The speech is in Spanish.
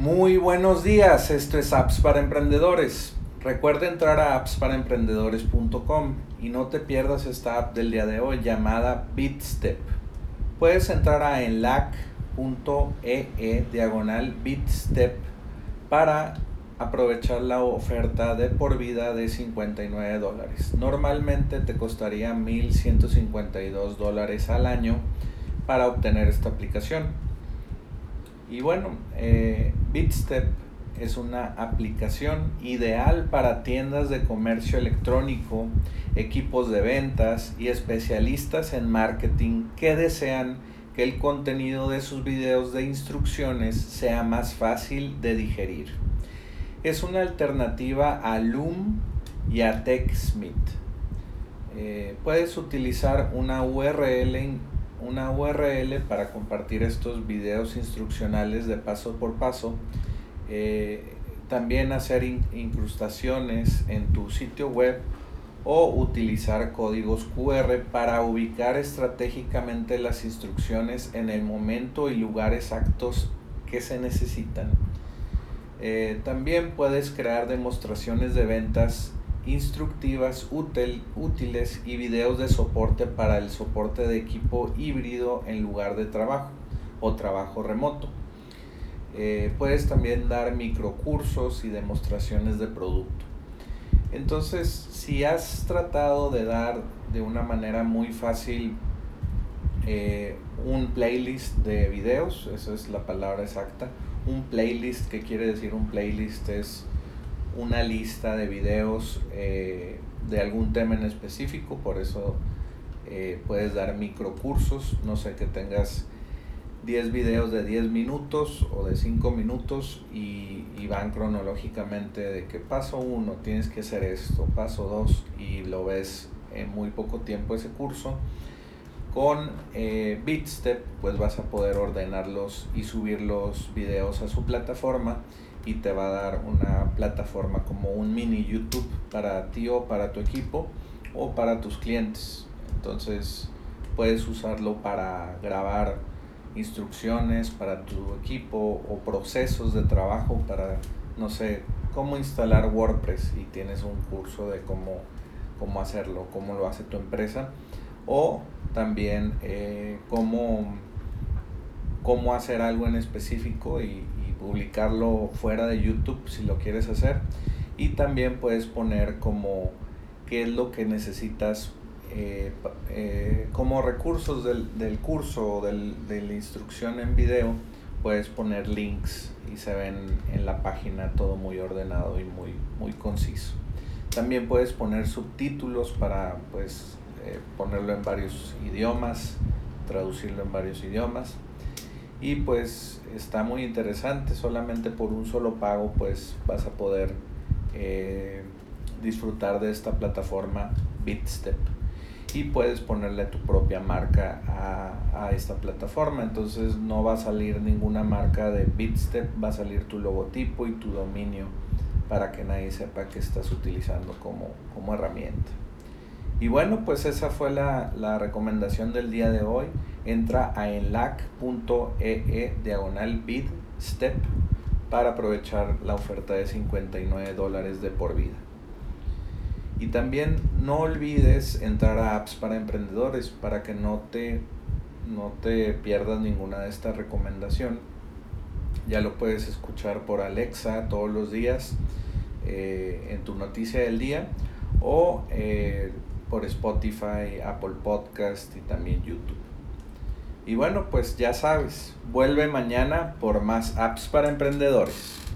Muy buenos días, esto es Apps para Emprendedores. Recuerda entrar a appsparaemprendedores.com y no te pierdas esta app del día de hoy llamada BitStep. Puedes entrar a enlac.ee diagonal BitStep para aprovechar la oferta de por vida de 59 dólares. Normalmente te costaría 1.152 dólares al año para obtener esta aplicación. Y bueno, eh, Bitstep es una aplicación ideal para tiendas de comercio electrónico, equipos de ventas y especialistas en marketing que desean que el contenido de sus videos de instrucciones sea más fácil de digerir. Es una alternativa a Loom y a TechSmith. Eh, puedes utilizar una URL una URL para compartir estos videos instruccionales de paso por paso. Eh, también hacer incrustaciones en tu sitio web o utilizar códigos QR para ubicar estratégicamente las instrucciones en el momento y lugar exactos que se necesitan. Eh, también puedes crear demostraciones de ventas instructivas, útil, útiles y videos de soporte para el soporte de equipo híbrido en lugar de trabajo o trabajo remoto. Eh, puedes también dar microcursos y demostraciones de producto. Entonces, si has tratado de dar de una manera muy fácil eh, un playlist de videos, esa es la palabra exacta, un playlist, que quiere decir un playlist? Es una lista de videos eh, de algún tema en específico, por eso eh, puedes dar microcursos, no sé, que tengas 10 videos de 10 minutos o de 5 minutos y, y van cronológicamente de que paso 1 tienes que hacer esto, paso 2 y lo ves en muy poco tiempo ese curso. Con eh, Bitstep pues vas a poder ordenarlos y subir los videos a su plataforma y te va a dar una plataforma como un mini YouTube para ti o para tu equipo o para tus clientes. Entonces puedes usarlo para grabar instrucciones para tu equipo o procesos de trabajo para, no sé, cómo instalar WordPress y tienes un curso de cómo, cómo hacerlo, cómo lo hace tu empresa o también eh, cómo, cómo hacer algo en específico y, publicarlo fuera de YouTube si lo quieres hacer. Y también puedes poner como qué es lo que necesitas eh, eh, como recursos del, del curso o del, de la instrucción en video. Puedes poner links y se ven en la página todo muy ordenado y muy, muy conciso. También puedes poner subtítulos para pues eh, ponerlo en varios idiomas, traducirlo en varios idiomas. Y pues está muy interesante solamente por un solo pago pues vas a poder eh, disfrutar de esta plataforma Bitstep. Y puedes ponerle tu propia marca a, a, esta plataforma. Entonces no va a salir ninguna marca de Bitstep va a salir tu logotipo y tu dominio para que nadie sepa que estás utilizando como, como herramienta y bueno, pues esa fue la, la recomendación del día de hoy. Entra a enlac.ee diagonal step para aprovechar la oferta de 59 dólares de por vida. Y también no olvides entrar a apps para emprendedores para que no te, no te pierdas ninguna de esta recomendación. Ya lo puedes escuchar por Alexa todos los días eh, en tu noticia del día o eh, por Spotify, Apple Podcast y también YouTube. Y bueno, pues ya sabes, vuelve mañana por más apps para emprendedores.